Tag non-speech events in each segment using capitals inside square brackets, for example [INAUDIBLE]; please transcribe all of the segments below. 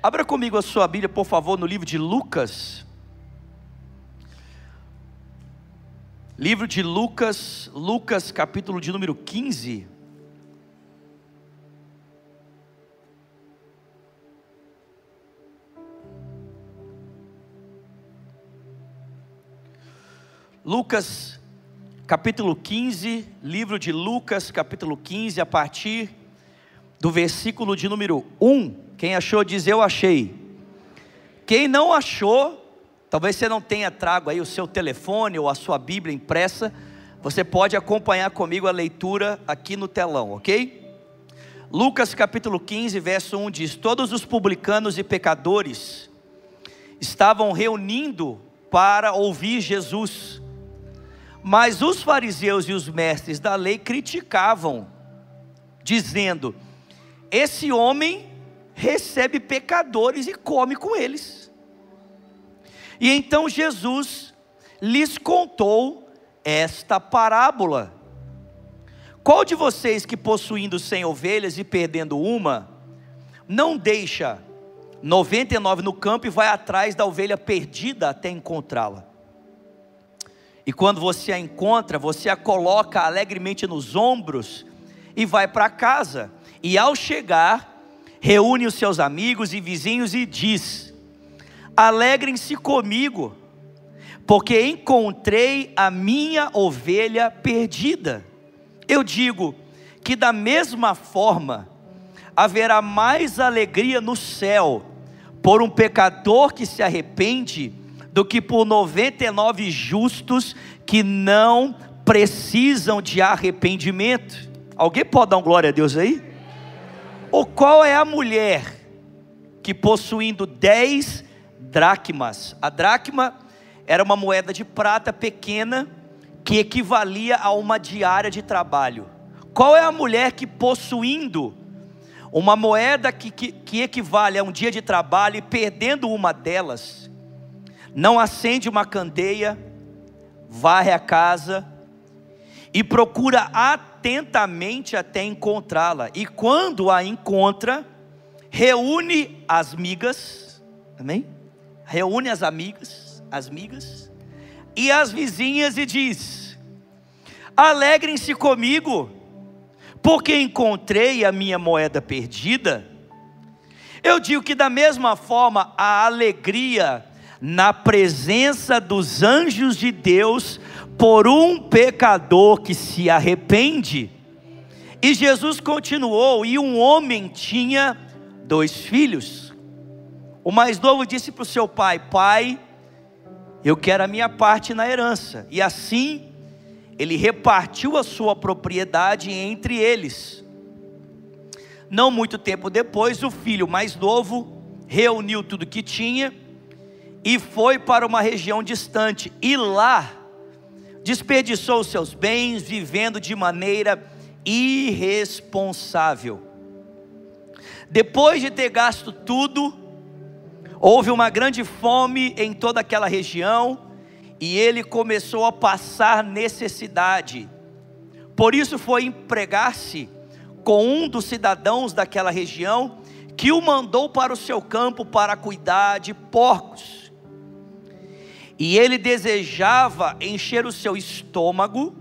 Abra comigo a sua Bíblia, por favor, no livro de Lucas. Livro de Lucas, Lucas, capítulo de número 15. Lucas, capítulo 15, livro de Lucas, capítulo 15, a partir do versículo de número 1. Quem achou diz eu achei. Quem não achou, talvez você não tenha trago aí o seu telefone ou a sua Bíblia impressa, você pode acompanhar comigo a leitura aqui no telão, ok? Lucas capítulo 15, verso 1 diz: Todos os publicanos e pecadores estavam reunindo para ouvir Jesus. Mas os fariseus e os mestres da lei criticavam, dizendo: Esse homem recebe pecadores e come com eles. E então Jesus lhes contou esta parábola: Qual de vocês que possuindo cem ovelhas e perdendo uma, não deixa 99 no campo e vai atrás da ovelha perdida até encontrá-la? E quando você a encontra, você a coloca alegremente nos ombros e vai para casa. E ao chegar, reúne os seus amigos e vizinhos e diz: Alegrem-se comigo, porque encontrei a minha ovelha perdida. Eu digo que da mesma forma haverá mais alegria no céu por um pecador que se arrepende do que por 99 justos que não precisam de arrependimento. Alguém pode dar um glória a Deus aí? Ou qual é a mulher que possuindo 10 dracmas, a dracma era uma moeda de prata pequena que equivalia a uma diária de trabalho. Qual é a mulher que possuindo uma moeda que, que, que equivale a um dia de trabalho e perdendo uma delas, não acende uma candeia, varre a casa e procura atentamente até encontrá-la. E quando a encontra, reúne as migas, amém? Reúne as amigas, as migas e as vizinhas e diz: Alegrem-se comigo, porque encontrei a minha moeda perdida. Eu digo que da mesma forma a alegria na presença dos anjos de Deus por um pecador que se arrepende. E Jesus continuou: e um homem tinha dois filhos. O mais novo disse para o seu pai: Pai, eu quero a minha parte na herança. E assim ele repartiu a sua propriedade entre eles. Não muito tempo depois, o filho mais novo reuniu tudo que tinha e foi para uma região distante, e lá desperdiçou seus bens, vivendo de maneira irresponsável. Depois de ter gasto tudo, houve uma grande fome em toda aquela região, e ele começou a passar necessidade. Por isso foi empregar-se com um dos cidadãos daquela região, que o mandou para o seu campo para cuidar de porcos. E ele desejava encher o seu estômago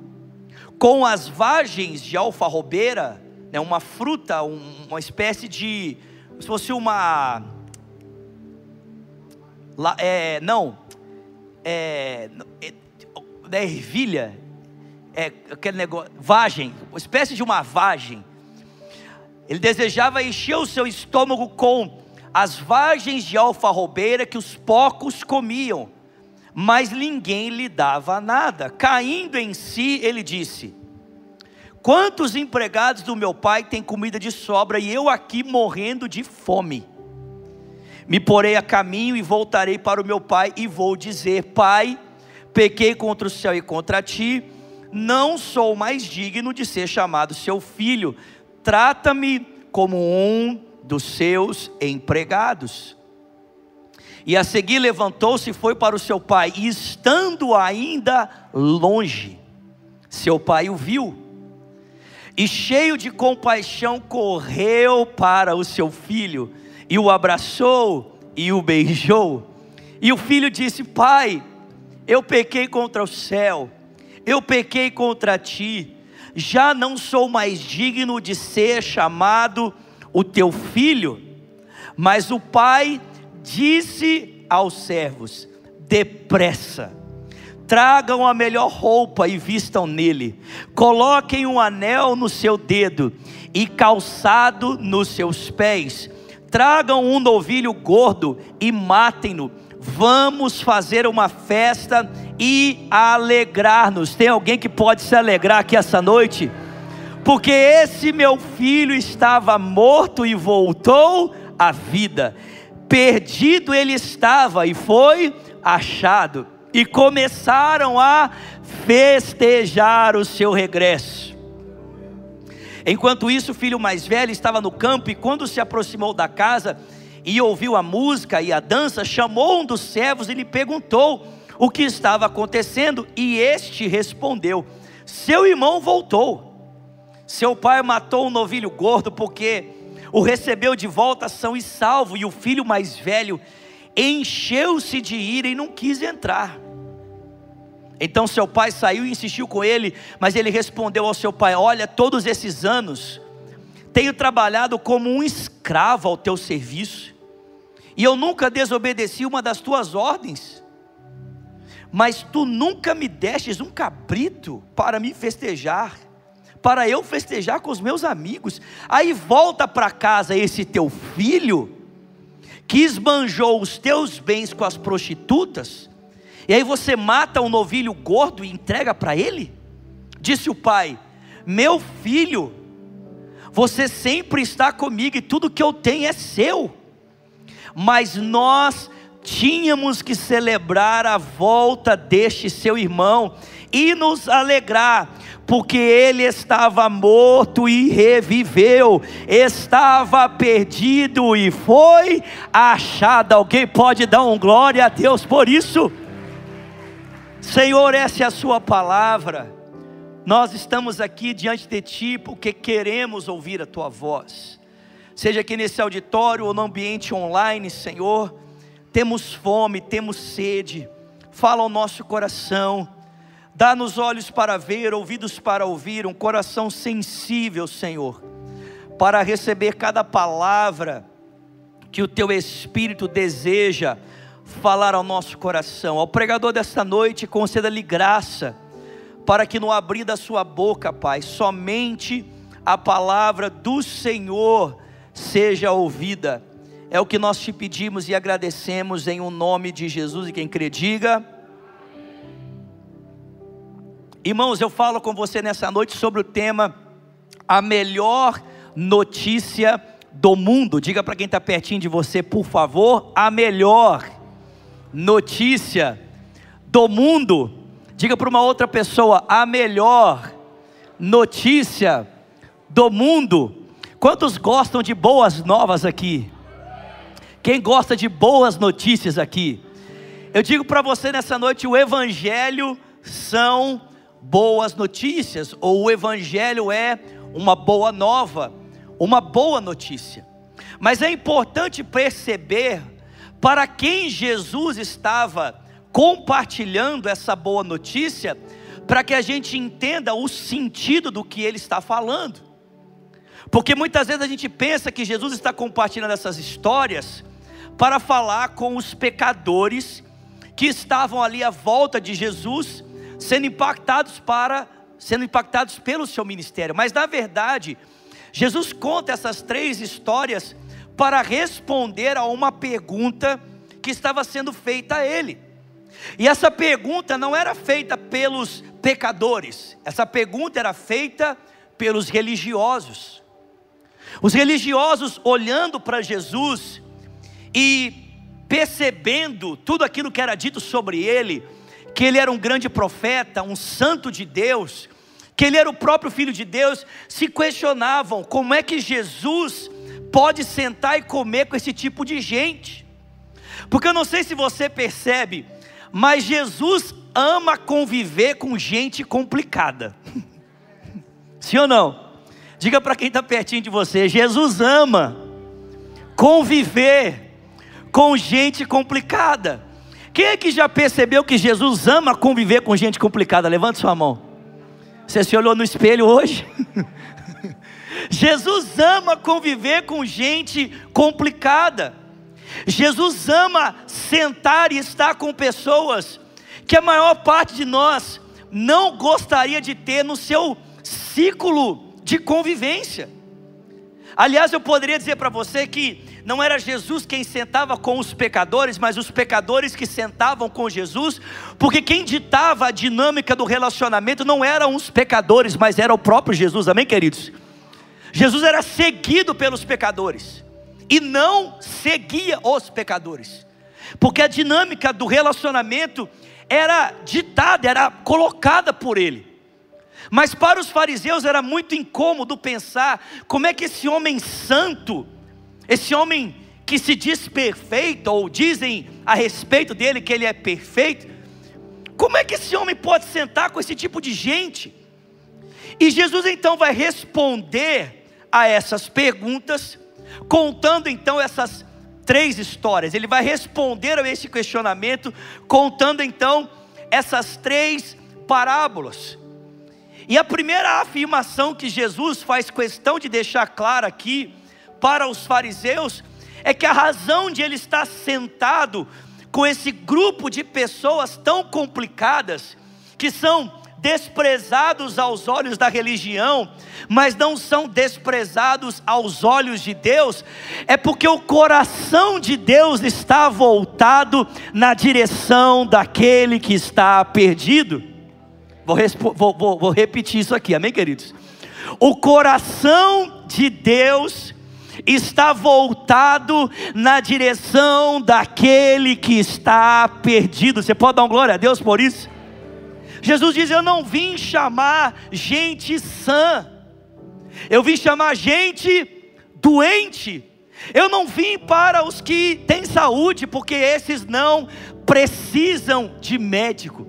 com as vagens de alfarrobeira, né, uma fruta, um, uma espécie de. se fosse uma. é, não. É, é ervilha. É aquele negócio. Vagem, uma espécie de uma vagem. Ele desejava encher o seu estômago com as vagens de alfarrobeira que os porcos comiam mas ninguém lhe dava nada. Caindo em si, ele disse: Quantos empregados do meu pai têm comida de sobra e eu aqui morrendo de fome? Me porei a caminho e voltarei para o meu pai e vou dizer: Pai, pequei contra o céu e contra ti, não sou mais digno de ser chamado seu filho. Trata-me como um dos seus empregados. E a seguir levantou-se e foi para o seu pai, e estando ainda longe, seu pai o viu, e cheio de compaixão correu para o seu filho, e o abraçou e o beijou. E o filho disse: Pai, eu pequei contra o céu, eu pequei contra ti, já não sou mais digno de ser chamado o teu filho. Mas o pai disse aos servos: Depressa, tragam a melhor roupa e vistam nele, coloquem um anel no seu dedo e calçado nos seus pés, tragam um novilho gordo e matem-no. Vamos fazer uma festa e alegrar-nos. Tem alguém que pode se alegrar aqui essa noite? Porque esse meu filho estava morto e voltou à vida. Perdido ele estava e foi achado e começaram a festejar o seu regresso. Enquanto isso, o filho mais velho estava no campo e quando se aproximou da casa e ouviu a música e a dança, chamou um dos servos e lhe perguntou o que estava acontecendo, e este respondeu: Seu irmão voltou. Seu pai matou um novilho gordo porque o recebeu de volta são e salvo, e o filho mais velho encheu-se de ira e não quis entrar. Então seu pai saiu e insistiu com ele, mas ele respondeu ao seu pai: Olha, todos esses anos tenho trabalhado como um escravo ao teu serviço, e eu nunca desobedeci uma das tuas ordens, mas tu nunca me destes um cabrito para me festejar, para eu festejar com os meus amigos. Aí volta para casa esse teu filho, que esbanjou os teus bens com as prostitutas, e aí você mata um novilho gordo e entrega para ele? Disse o pai: Meu filho, você sempre está comigo e tudo que eu tenho é seu. Mas nós tínhamos que celebrar a volta deste seu irmão e nos alegrar, porque ele estava morto e reviveu, estava perdido e foi achado. Alguém pode dar um glória a Deus por isso? Senhor, essa é a Sua palavra. Nós estamos aqui diante de Ti porque queremos ouvir a Tua voz. Seja aqui nesse auditório ou no ambiente online, Senhor, temos fome, temos sede. Fala ao nosso coração. Dá-nos olhos para ver, ouvidos para ouvir, um coração sensível, Senhor, para receber cada palavra que o Teu Espírito deseja falar ao nosso coração. Ao pregador desta noite, conceda-lhe graça, para que no abrir da sua boca, Pai, somente a palavra do Senhor seja ouvida. É o que nós te pedimos e agradecemos em o um nome de Jesus. E quem crê, diga. Irmãos, eu falo com você nessa noite sobre o tema A melhor notícia do mundo. Diga para quem está pertinho de você, por favor, a melhor notícia do mundo. Diga para uma outra pessoa, a melhor notícia do mundo. Quantos gostam de boas novas aqui? Quem gosta de boas notícias aqui? Eu digo para você nessa noite: o Evangelho são boas notícias, ou o Evangelho é uma boa nova, uma boa notícia. Mas é importante perceber para quem Jesus estava compartilhando essa boa notícia, para que a gente entenda o sentido do que ele está falando. Porque muitas vezes a gente pensa que Jesus está compartilhando essas histórias para falar com os pecadores que estavam ali à volta de Jesus, sendo impactados para sendo impactados pelo seu ministério. Mas na verdade, Jesus conta essas três histórias para responder a uma pergunta que estava sendo feita a ele. E essa pergunta não era feita pelos pecadores, essa pergunta era feita pelos religiosos. Os religiosos olhando para Jesus e percebendo tudo aquilo que era dito sobre ele, que ele era um grande profeta, um santo de Deus, que ele era o próprio filho de Deus, se questionavam como é que Jesus pode sentar e comer com esse tipo de gente. Porque eu não sei se você percebe, mas Jesus ama conviver com gente complicada. [LAUGHS] Sim ou não? Diga para quem está pertinho de você: Jesus ama conviver com gente complicada. Quem é que já percebeu que Jesus ama conviver com gente complicada? Levante sua mão. Você se olhou no espelho hoje? [LAUGHS] Jesus ama conviver com gente complicada. Jesus ama sentar e estar com pessoas que a maior parte de nós não gostaria de ter no seu ciclo de convivência. Aliás, eu poderia dizer para você que não era Jesus quem sentava com os pecadores, mas os pecadores que sentavam com Jesus, porque quem ditava a dinâmica do relacionamento não eram os pecadores, mas era o próprio Jesus, amém, queridos? Jesus era seguido pelos pecadores e não seguia os pecadores, porque a dinâmica do relacionamento era ditada, era colocada por ele. Mas para os fariseus era muito incômodo pensar como é que esse homem santo, esse homem que se diz perfeito, ou dizem a respeito dele que ele é perfeito, como é que esse homem pode sentar com esse tipo de gente? E Jesus então vai responder a essas perguntas, contando então essas três histórias. Ele vai responder a esse questionamento, contando então essas três parábolas. E a primeira afirmação que Jesus faz questão de deixar clara aqui para os fariseus é que a razão de ele estar sentado com esse grupo de pessoas tão complicadas, que são desprezados aos olhos da religião, mas não são desprezados aos olhos de Deus, é porque o coração de Deus está voltado na direção daquele que está perdido. Vou, vou, vou, vou repetir isso aqui, amém, queridos? O coração de Deus está voltado na direção daquele que está perdido. Você pode dar uma glória a Deus por isso? Jesus diz: Eu não vim chamar gente sã, eu vim chamar gente doente. Eu não vim para os que têm saúde, porque esses não precisam de médico.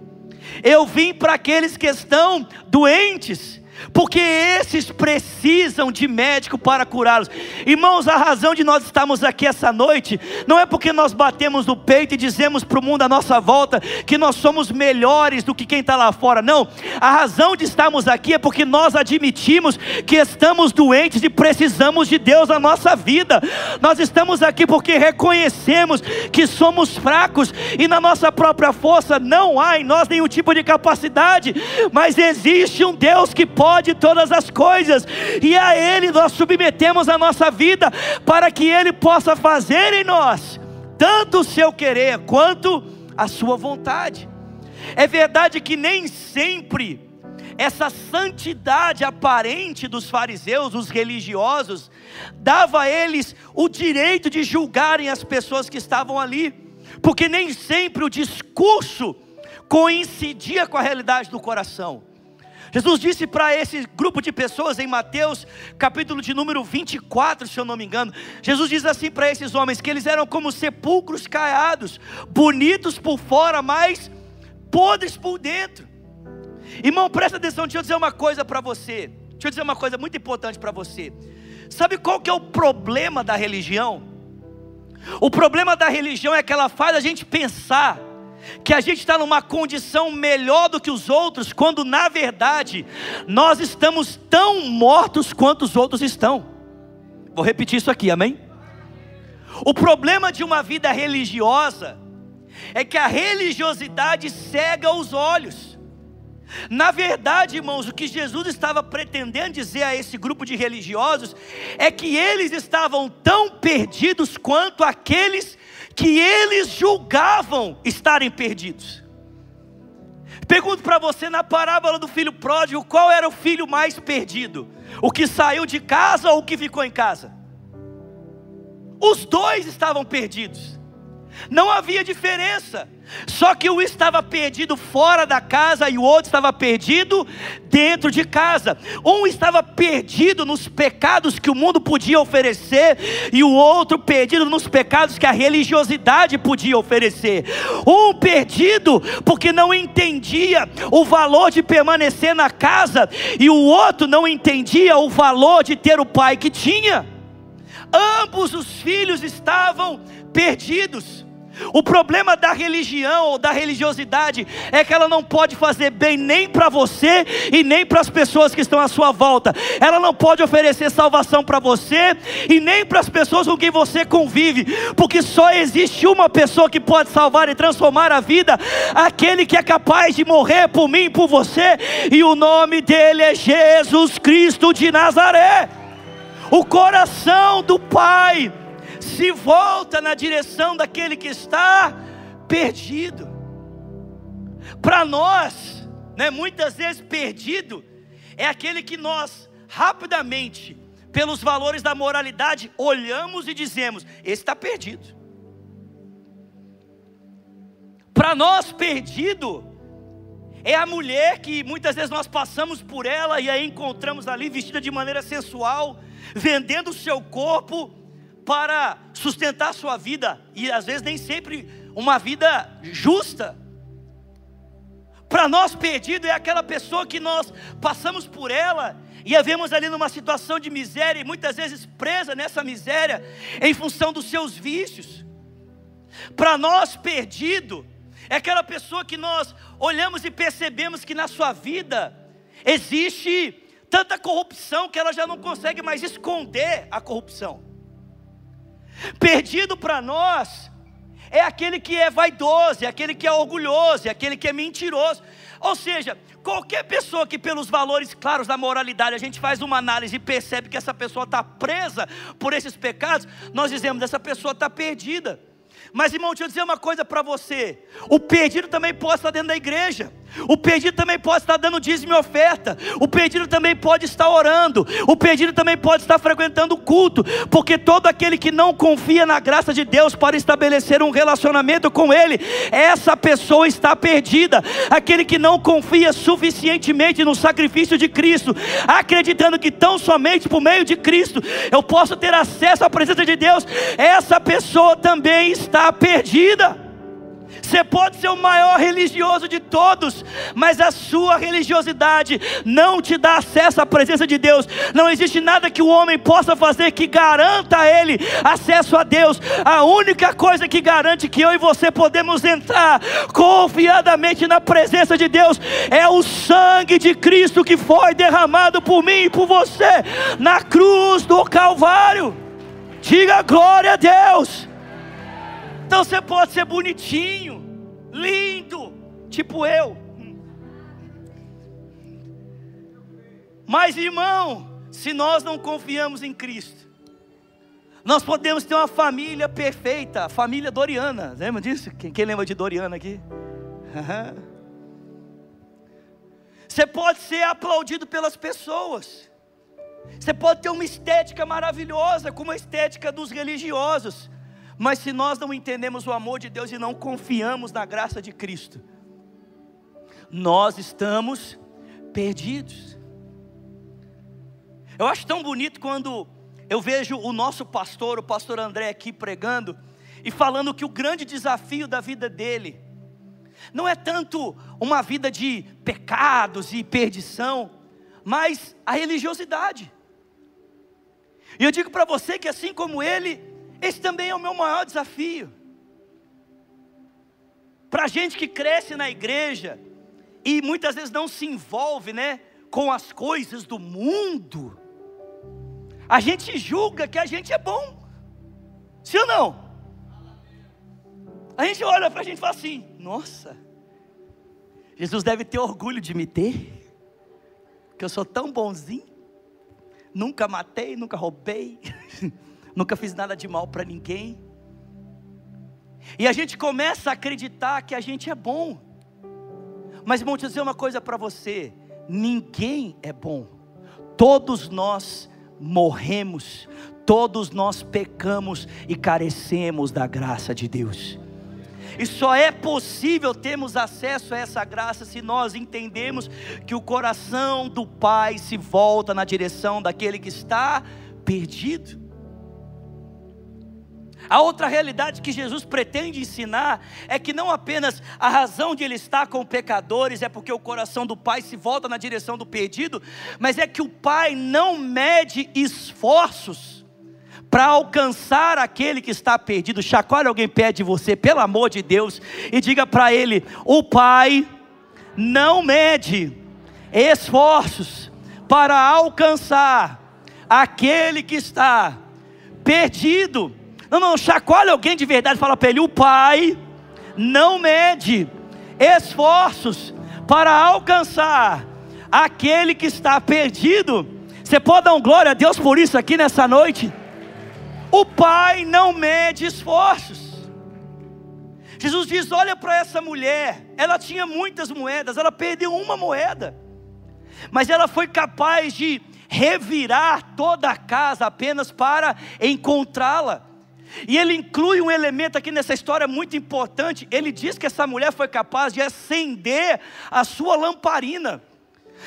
Eu vim para aqueles que estão doentes porque esses precisam de médico para curá-los. Irmãos, a razão de nós estarmos aqui essa noite não é porque nós batemos no peito e dizemos para o mundo à nossa volta que nós somos melhores do que quem está lá fora. Não, a razão de estarmos aqui é porque nós admitimos que estamos doentes e precisamos de Deus na nossa vida. Nós estamos aqui porque reconhecemos que somos fracos e na nossa própria força não há em nós nenhum tipo de capacidade, mas existe um Deus que pode pode todas as coisas, e a Ele nós submetemos a nossa vida, para que Ele possa fazer em nós, tanto o seu querer quanto a sua vontade. É verdade que nem sempre essa santidade aparente dos fariseus, dos religiosos, dava a eles o direito de julgarem as pessoas que estavam ali, porque nem sempre o discurso coincidia com a realidade do coração. Jesus disse para esse grupo de pessoas em Mateus, capítulo de número 24, se eu não me engano. Jesus diz assim para esses homens: que eles eram como sepulcros caiados, bonitos por fora, mas podres por dentro. Irmão, presta atenção, deixa eu dizer uma coisa para você. Deixa eu dizer uma coisa muito importante para você. Sabe qual que é o problema da religião? O problema da religião é que ela faz a gente pensar que a gente está numa condição melhor do que os outros, quando na verdade nós estamos tão mortos quanto os outros estão. Vou repetir isso aqui, amém? O problema de uma vida religiosa é que a religiosidade cega os olhos. Na verdade, irmãos, o que Jesus estava pretendendo dizer a esse grupo de religiosos é que eles estavam tão perdidos quanto aqueles que eles julgavam estarem perdidos. Pergunto para você na parábola do filho pródigo, qual era o filho mais perdido? O que saiu de casa ou o que ficou em casa? Os dois estavam perdidos. Não havia diferença. Só que um estava perdido fora da casa e o outro estava perdido dentro de casa. Um estava perdido nos pecados que o mundo podia oferecer e o outro perdido nos pecados que a religiosidade podia oferecer. Um perdido porque não entendia o valor de permanecer na casa e o outro não entendia o valor de ter o pai que tinha. ambos os filhos estavam perdidos. O problema da religião ou da religiosidade é que ela não pode fazer bem nem para você e nem para as pessoas que estão à sua volta. Ela não pode oferecer salvação para você e nem para as pessoas com quem você convive, porque só existe uma pessoa que pode salvar e transformar a vida, aquele que é capaz de morrer por mim e por você, e o nome dele é Jesus Cristo de Nazaré. O coração do Pai se volta na direção daquele que está perdido. Para nós, né, muitas vezes perdido é aquele que nós rapidamente, pelos valores da moralidade, olhamos e dizemos: esse está perdido. Para nós, perdido é a mulher que muitas vezes nós passamos por ela e a encontramos ali vestida de maneira sensual, vendendo o seu corpo para sustentar a sua vida, e às vezes nem sempre uma vida justa. Para nós, perdido é aquela pessoa que nós passamos por ela e a vemos ali numa situação de miséria e muitas vezes presa nessa miséria em função dos seus vícios. Para nós, perdido é aquela pessoa que nós olhamos e percebemos que na sua vida existe tanta corrupção que ela já não consegue mais esconder a corrupção. Perdido para nós é aquele que é vaidoso, é aquele que é orgulhoso, é aquele que é mentiroso. Ou seja, qualquer pessoa que, pelos valores claros da moralidade, a gente faz uma análise e percebe que essa pessoa está presa por esses pecados, nós dizemos: essa pessoa está perdida. Mas irmão, deixa eu dizer uma coisa para você: o perdido também pode estar dentro da igreja, o perdido também pode estar dando dízimo e oferta, o perdido também pode estar orando, o perdido também pode estar frequentando o culto, porque todo aquele que não confia na graça de Deus para estabelecer um relacionamento com Ele, essa pessoa está perdida. Aquele que não confia suficientemente no sacrifício de Cristo, acreditando que tão somente por meio de Cristo eu posso ter acesso à presença de Deus, essa pessoa também está perdida. Você pode ser o maior religioso de todos, mas a sua religiosidade não te dá acesso à presença de Deus. Não existe nada que o homem possa fazer que garanta a ele acesso a Deus. A única coisa que garante que eu e você podemos entrar confiadamente na presença de Deus é o sangue de Cristo que foi derramado por mim e por você na cruz do Calvário. Diga glória a Deus. Então você pode ser bonitinho, lindo, tipo eu. Mas irmão, se nós não confiamos em Cristo, nós podemos ter uma família perfeita, a família Doriana. Lembra disso? Quem, quem lembra de Doriana aqui? [LAUGHS] Você pode ser aplaudido pelas pessoas. Você pode ter uma estética maravilhosa, como a estética dos religiosos. Mas se nós não entendemos o amor de Deus e não confiamos na graça de Cristo, nós estamos perdidos. Eu acho tão bonito quando eu vejo o nosso pastor, o pastor André, aqui pregando e falando que o grande desafio da vida dele não é tanto uma vida de pecados e perdição, mas a religiosidade. E eu digo para você que assim como ele, esse também é o meu maior desafio. Para gente que cresce na igreja e muitas vezes não se envolve, né, com as coisas do mundo, a gente julga que a gente é bom. Sim ou não? A gente olha para a gente e fala assim: Nossa, Jesus deve ter orgulho de me ter, que eu sou tão bonzinho, nunca matei, nunca roubei. [LAUGHS] nunca fiz nada de mal para ninguém. E a gente começa a acreditar que a gente é bom. Mas, eu dizer uma coisa para você: ninguém é bom, todos nós morremos, todos nós pecamos e carecemos da graça de Deus. E só é possível termos acesso a essa graça se nós entendemos que o coração do Pai se volta na direção daquele que está perdido. A outra realidade que Jesus pretende ensinar é que não apenas a razão de ele estar com pecadores é porque o coração do Pai se volta na direção do perdido, mas é que o Pai não mede esforços para alcançar aquele que está perdido. Chacoalha alguém pede você, pelo amor de Deus, e diga para ele: o Pai não mede esforços para alcançar aquele que está perdido. Não, não, chacoalha alguém de verdade, fala para ele: o Pai não mede esforços para alcançar aquele que está perdido. Você pode dar um glória a Deus por isso aqui nessa noite? O Pai não mede esforços. Jesus diz: olha para essa mulher, ela tinha muitas moedas, ela perdeu uma moeda, mas ela foi capaz de revirar toda a casa apenas para encontrá-la. E ele inclui um elemento aqui nessa história muito importante. Ele diz que essa mulher foi capaz de acender a sua lamparina.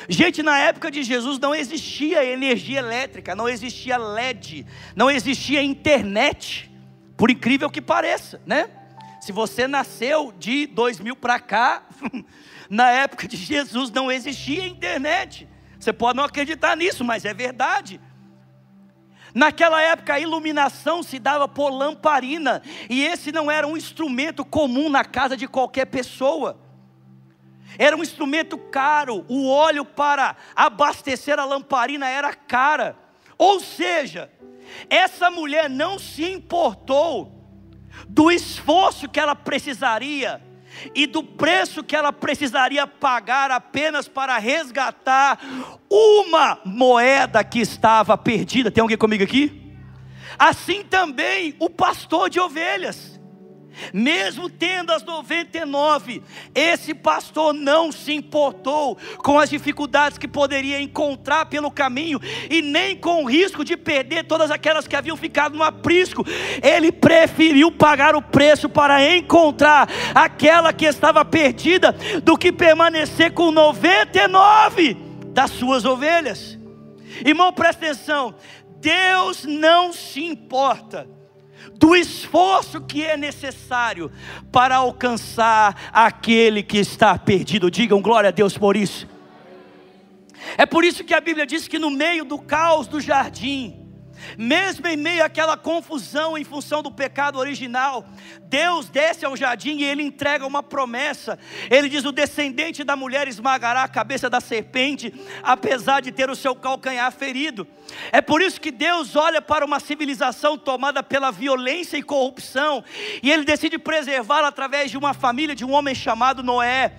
Gente, na época de Jesus não existia energia elétrica, não existia LED, não existia internet, por incrível que pareça, né? Se você nasceu de 2000 para cá, [LAUGHS] na época de Jesus não existia internet. Você pode não acreditar nisso, mas é verdade. Naquela época a iluminação se dava por lamparina, e esse não era um instrumento comum na casa de qualquer pessoa. Era um instrumento caro, o óleo para abastecer a lamparina era cara. Ou seja, essa mulher não se importou do esforço que ela precisaria e do preço que ela precisaria pagar apenas para resgatar uma moeda que estava perdida. Tem alguém comigo aqui? Assim também o pastor de ovelhas mesmo tendo as 99, esse pastor não se importou com as dificuldades que poderia encontrar pelo caminho e nem com o risco de perder todas aquelas que haviam ficado no aprisco. Ele preferiu pagar o preço para encontrar aquela que estava perdida do que permanecer com 99 das suas ovelhas. Irmão, presta atenção. Deus não se importa do esforço que é necessário para alcançar aquele que está perdido. Digam glória a Deus por isso. É por isso que a Bíblia diz que no meio do caos do jardim, mesmo em meio àquela confusão em função do pecado original, Deus desce ao jardim e ele entrega uma promessa. Ele diz: O descendente da mulher esmagará a cabeça da serpente, apesar de ter o seu calcanhar ferido. É por isso que Deus olha para uma civilização tomada pela violência e corrupção, e ele decide preservá-la através de uma família de um homem chamado Noé.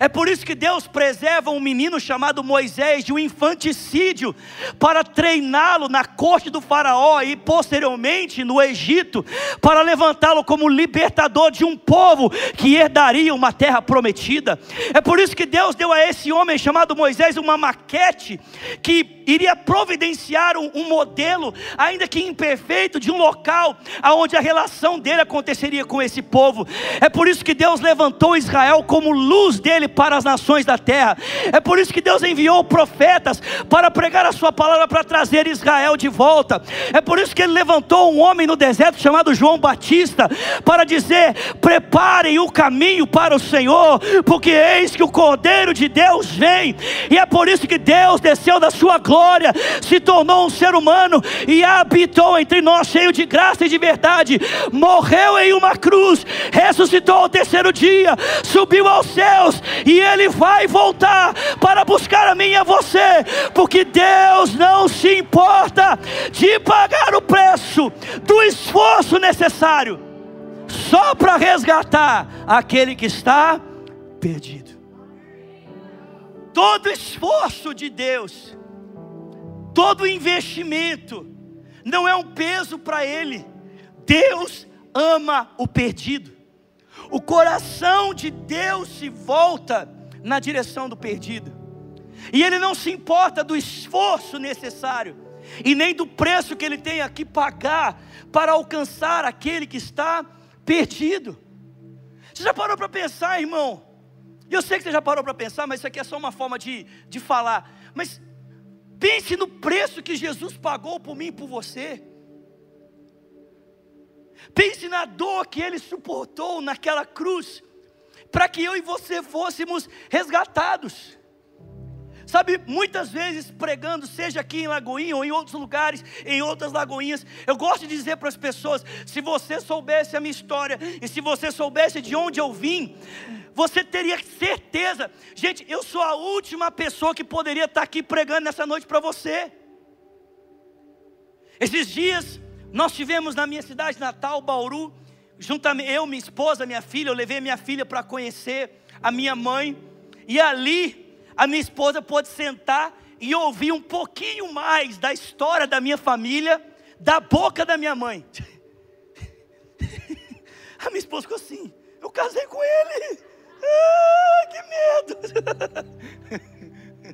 É por isso que Deus preserva um menino chamado Moisés de um infanticídio, para treiná-lo na corte do Faraó e posteriormente no Egito, para levantá-lo como libertador de um povo que herdaria uma terra prometida. É por isso que Deus deu a esse homem chamado Moisés uma maquete que iria providenciar um, um, modelo, ainda que imperfeito, de um local aonde a relação dele aconteceria com esse povo. É por isso que Deus levantou Israel como luz dele para as nações da terra. É por isso que Deus enviou profetas para pregar a sua palavra para trazer Israel de volta. É por isso que ele levantou um homem no deserto chamado João Batista para dizer: "Preparem o caminho para o Senhor, porque eis que o Cordeiro de Deus vem". E é por isso que Deus desceu da sua glória glória, se tornou um ser humano e habitou entre nós, cheio de graça e de verdade. Morreu em uma cruz, ressuscitou ao terceiro dia, subiu aos céus e ele vai voltar para buscar a mim e a você, porque Deus não se importa de pagar o preço do esforço necessário só para resgatar aquele que está perdido. Todo esforço de Deus todo investimento não é um peso para Ele. Deus ama o perdido. O coração de Deus se volta na direção do perdido. E Ele não se importa do esforço necessário e nem do preço que Ele tem que pagar para alcançar aquele que está perdido. Você já parou para pensar, irmão? Eu sei que você já parou para pensar, mas isso aqui é só uma forma de, de falar. Mas Pense no preço que Jesus pagou por mim e por você. Pense na dor que ele suportou naquela cruz, para que eu e você fôssemos resgatados. Sabe, muitas vezes pregando, seja aqui em Lagoinha ou em outros lugares, em outras lagoinhas, eu gosto de dizer para as pessoas: se você soubesse a minha história e se você soubesse de onde eu vim, você teria certeza. Gente, eu sou a última pessoa que poderia estar aqui pregando nessa noite para você. Esses dias, nós tivemos na minha cidade natal, Bauru, juntamente eu, minha esposa, minha filha, eu levei minha filha para conhecer a minha mãe, e ali a minha esposa pôde sentar e ouvir um pouquinho mais da história da minha família, da boca da minha mãe. [LAUGHS] A minha esposa ficou assim: eu casei com ele. Ah, que medo.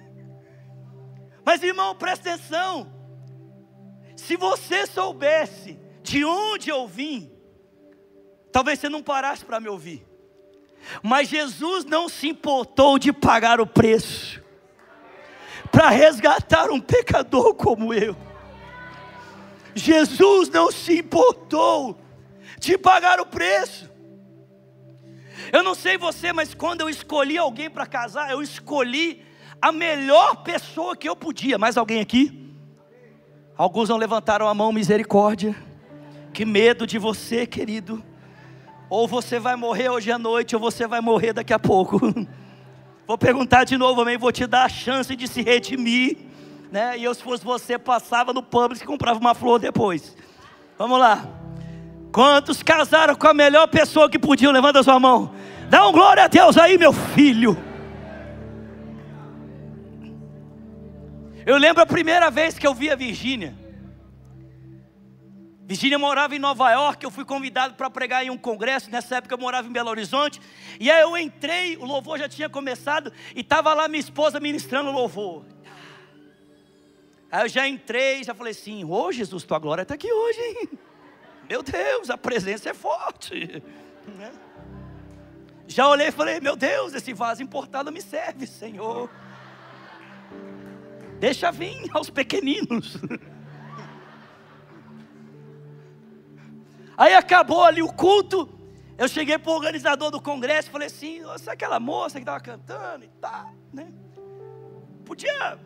[LAUGHS] Mas irmão, presta atenção. Se você soubesse de onde eu vim, talvez você não parasse para me ouvir. Mas Jesus não se importou de pagar o preço para resgatar um pecador como eu. Jesus não se importou de pagar o preço. Eu não sei você, mas quando eu escolhi alguém para casar, eu escolhi a melhor pessoa que eu podia. Mais alguém aqui? Alguns não levantaram a mão, misericórdia. Que medo de você, querido. Ou você vai morrer hoje à noite, ou você vai morrer daqui a pouco. [LAUGHS] Vou perguntar de novo, amém? Vou te dar a chance de se redimir. Né? E eu, se fosse você, passava no Publix e comprava uma flor depois. Vamos lá. Quantos casaram com a melhor pessoa que podiam? Levanta a sua mão. Dá um glória a Deus aí, meu filho. Eu lembro a primeira vez que eu vi a Virgínia. Virgínia morava em Nova York, eu fui convidado para pregar em um congresso, nessa época eu morava em Belo Horizonte, e aí eu entrei, o louvor já tinha começado, e estava lá minha esposa ministrando o louvor. Aí eu já entrei, já falei assim, ô oh, Jesus, tua glória está aqui hoje, hein? Meu Deus, a presença é forte. Né? Já olhei e falei, meu Deus, esse vaso importado me serve, Senhor. Deixa vir aos pequeninos. Aí acabou ali o culto. Eu cheguei para o organizador do congresso e falei assim: é aquela moça que estava cantando e tal, né? Podia,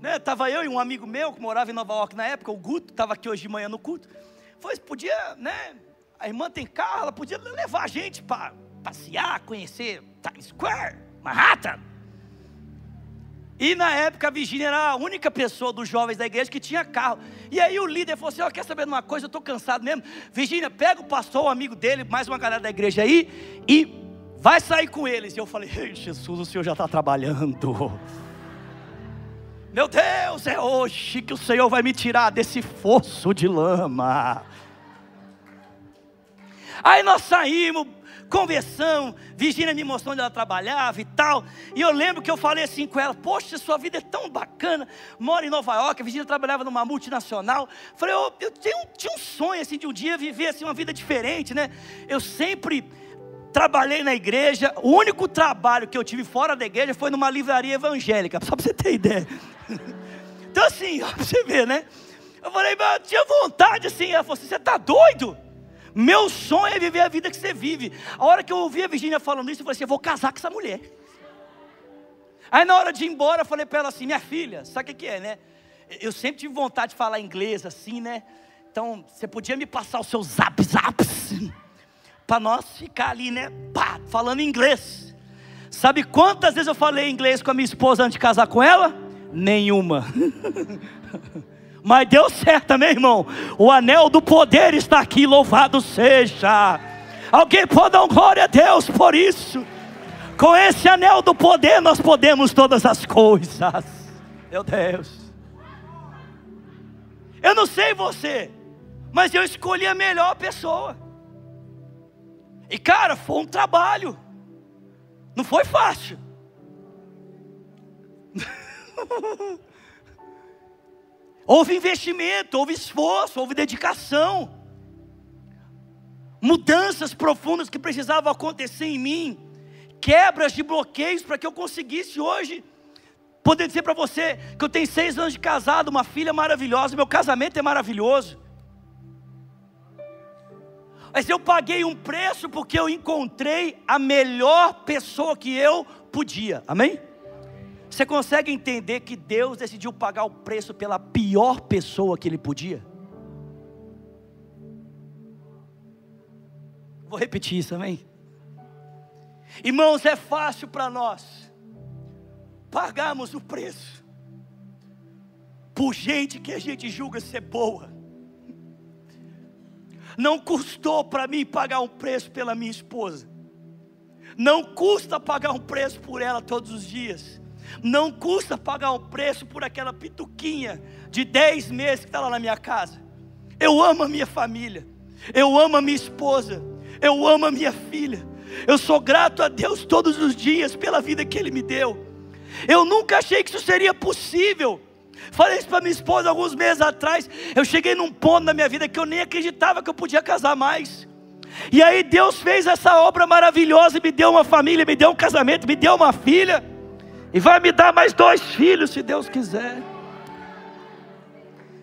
né? Estava eu e um amigo meu que morava em Nova York na época, o Guto, estava aqui hoje de manhã no culto. Foi, podia, né? A irmã tem carro, ela podia levar a gente para passear, conhecer Times Square, Manhattan. E na época a Virgínia era a única pessoa dos jovens da igreja que tinha carro. E aí o líder falou assim: Ó, oh, quer saber de uma coisa? Eu estou cansado mesmo. Virgínia, pega o pastor, o amigo dele, mais uma galera da igreja aí, e vai sair com eles. E eu falei: Ei, Jesus, o senhor já está trabalhando. Meu Deus, é hoje que o Senhor vai me tirar desse fosso de lama. Aí nós saímos, conversão, Virgínia me mostrou onde ela trabalhava e tal. E eu lembro que eu falei assim com ela: Poxa, sua vida é tão bacana. Mora em Nova York, a Virgínia trabalhava numa multinacional. Falei: oh, Eu tenho, tinha um sonho assim de um dia viver assim uma vida diferente, né? Eu sempre trabalhei na igreja. O único trabalho que eu tive fora da igreja foi numa livraria evangélica, só para você ter ideia. Então, assim, [LAUGHS] ó, pra você ver, né? Eu falei, mas eu tinha vontade assim. Ela falou assim: Você está doido? Meu sonho é viver a vida que você vive. A hora que eu ouvi a Virgínia falando isso, eu falei assim: eu vou casar com essa mulher. Aí na hora de ir embora, eu falei para ela assim: minha filha, sabe o que, que é, né? Eu sempre tive vontade de falar inglês assim, né? Então, você podia me passar os seus zap zaps para nós ficar ali, né? Pá, falando inglês. Sabe quantas vezes eu falei inglês com a minha esposa antes de casar com ela? Nenhuma. [LAUGHS] Mas deu certo, meu irmão. O anel do poder está aqui, louvado seja. Alguém pode dar glória a Deus por isso. Com esse anel do poder nós podemos todas as coisas. Meu Deus. Eu não sei você, mas eu escolhi a melhor pessoa. E cara, foi um trabalho. Não foi fácil. [LAUGHS] [LAUGHS] Houve investimento, houve esforço, houve dedicação. Mudanças profundas que precisavam acontecer em mim. Quebras de bloqueios para que eu conseguisse hoje poder dizer para você que eu tenho seis anos de casado, uma filha maravilhosa, meu casamento é maravilhoso. Mas eu paguei um preço porque eu encontrei a melhor pessoa que eu podia. Amém? Você consegue entender que Deus decidiu pagar o preço pela pior pessoa que ele podia? Vou repetir isso também. Irmãos, é fácil para nós pagarmos o preço por gente que a gente julga ser boa. Não custou para mim pagar um preço pela minha esposa. Não custa pagar um preço por ela todos os dias. Não custa pagar um preço por aquela pituquinha de 10 meses que está lá na minha casa. Eu amo a minha família. Eu amo a minha esposa. Eu amo a minha filha. Eu sou grato a Deus todos os dias pela vida que Ele me deu. Eu nunca achei que isso seria possível. Falei isso para minha esposa alguns meses atrás. Eu cheguei num ponto na minha vida que eu nem acreditava que eu podia casar mais. E aí Deus fez essa obra maravilhosa e me deu uma família, me deu um casamento, me deu uma filha. E vai me dar mais dois filhos, se Deus quiser.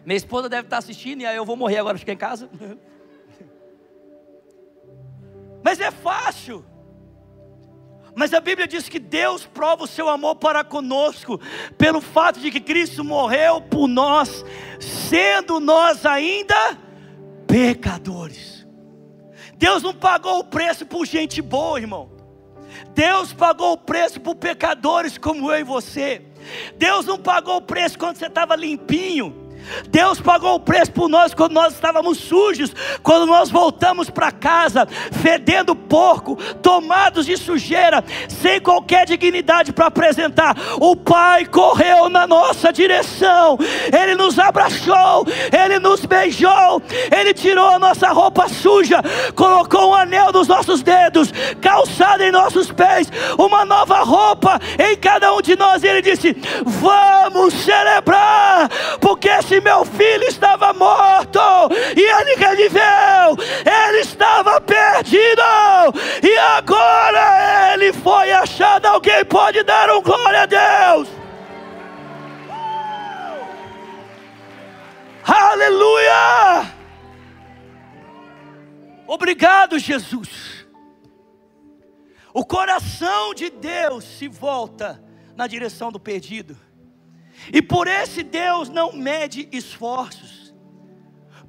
Minha esposa deve estar assistindo e aí eu vou morrer agora, ficar em casa. [LAUGHS] Mas é fácil. Mas a Bíblia diz que Deus prova o seu amor para conosco, pelo fato de que Cristo morreu por nós, sendo nós ainda pecadores. Deus não pagou o preço por gente boa, irmão. Deus pagou o preço por pecadores como eu e você. Deus não pagou o preço quando você estava limpinho. Deus pagou o preço por nós quando nós estávamos sujos, quando nós voltamos para casa, fedendo porco, tomados de sujeira, sem qualquer dignidade para apresentar. O Pai correu na nossa direção, Ele nos abraçou, Ele nos beijou, Ele tirou a nossa roupa suja, colocou um anel nos nossos dedos, calçado em nossos pés, uma nova roupa em cada um de nós. E Ele disse: Vamos celebrar, porque esse meu filho estava morto e ele reviveu, ele estava perdido e agora ele foi achado. Alguém pode dar um glória a Deus? Aleluia! Obrigado, Jesus. O coração de Deus se volta na direção do perdido. E por esse Deus não mede esforços.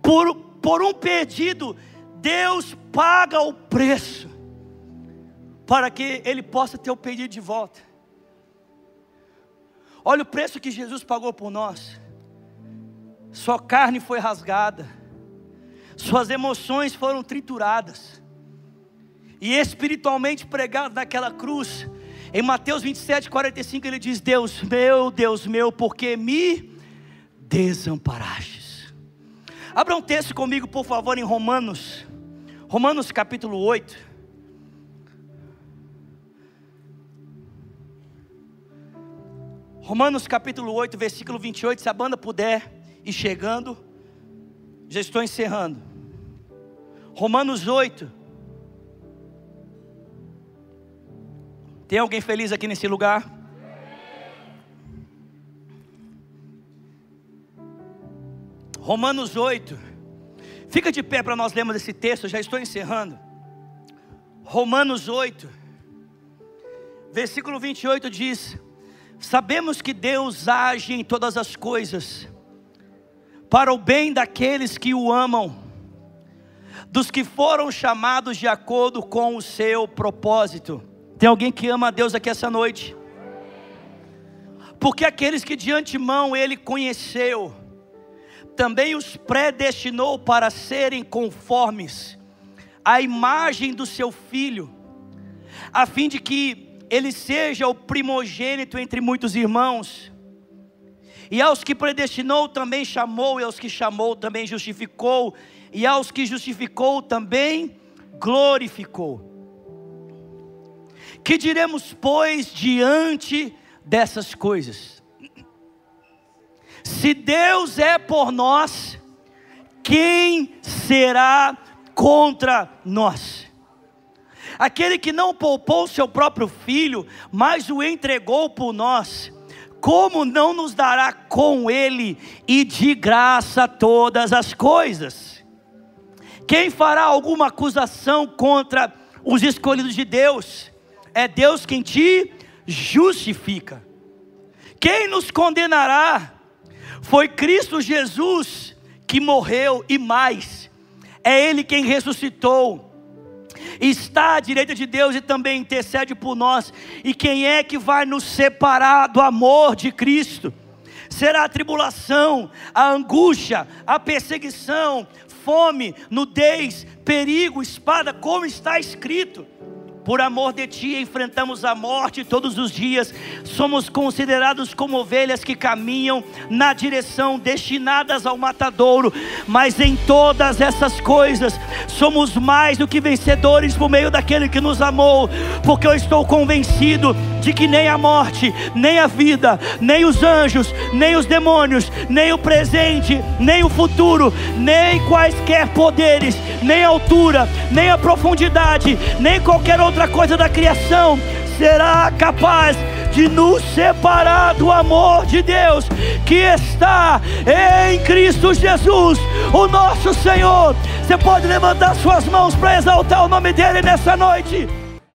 Por, por um pedido, Deus paga o preço para que ele possa ter o pedido de volta. Olha o preço que Jesus pagou por nós. Sua carne foi rasgada, suas emoções foram trituradas, e espiritualmente pregado naquela cruz, em Mateus 27, 45, ele diz: Deus meu, Deus meu, porque me desamparastes. Abra um texto comigo, por favor, em Romanos, Romanos capítulo 8. Romanos capítulo 8, versículo 28. Se a banda puder ir chegando, já estou encerrando. Romanos 8, Tem alguém feliz aqui nesse lugar? Romanos 8. Fica de pé para nós lermos esse texto, já estou encerrando. Romanos 8, versículo 28 diz: Sabemos que Deus age em todas as coisas, para o bem daqueles que o amam, dos que foram chamados de acordo com o seu propósito. Tem alguém que ama a Deus aqui essa noite? Porque aqueles que de antemão ele conheceu, também os predestinou para serem conformes à imagem do seu filho, a fim de que ele seja o primogênito entre muitos irmãos. E aos que predestinou também chamou, e aos que chamou também justificou, e aos que justificou também glorificou. Que diremos, pois, diante dessas coisas? Se Deus é por nós, quem será contra nós? Aquele que não poupou seu próprio filho, mas o entregou por nós, como não nos dará com ele e de graça todas as coisas? Quem fará alguma acusação contra os escolhidos de Deus? É Deus quem te justifica. Quem nos condenará? Foi Cristo Jesus que morreu e mais, é Ele quem ressuscitou está à direita de Deus e também intercede por nós. E quem é que vai nos separar do amor de Cristo? Será a tribulação, a angústia, a perseguição, fome, nudez, perigo, espada, como está escrito. Por amor de ti enfrentamos a morte todos os dias, somos considerados como ovelhas que caminham na direção destinadas ao matadouro, mas em todas essas coisas somos mais do que vencedores por meio daquele que nos amou, porque eu estou convencido de que nem a morte, nem a vida, nem os anjos, nem os demônios, nem o presente, nem o futuro, nem quaisquer poderes, nem a altura, nem a profundidade, nem qualquer outra outra coisa da criação será capaz de nos separar do amor de Deus que está em Cristo Jesus, o nosso Senhor. Você pode levantar suas mãos para exaltar o nome dele nessa noite.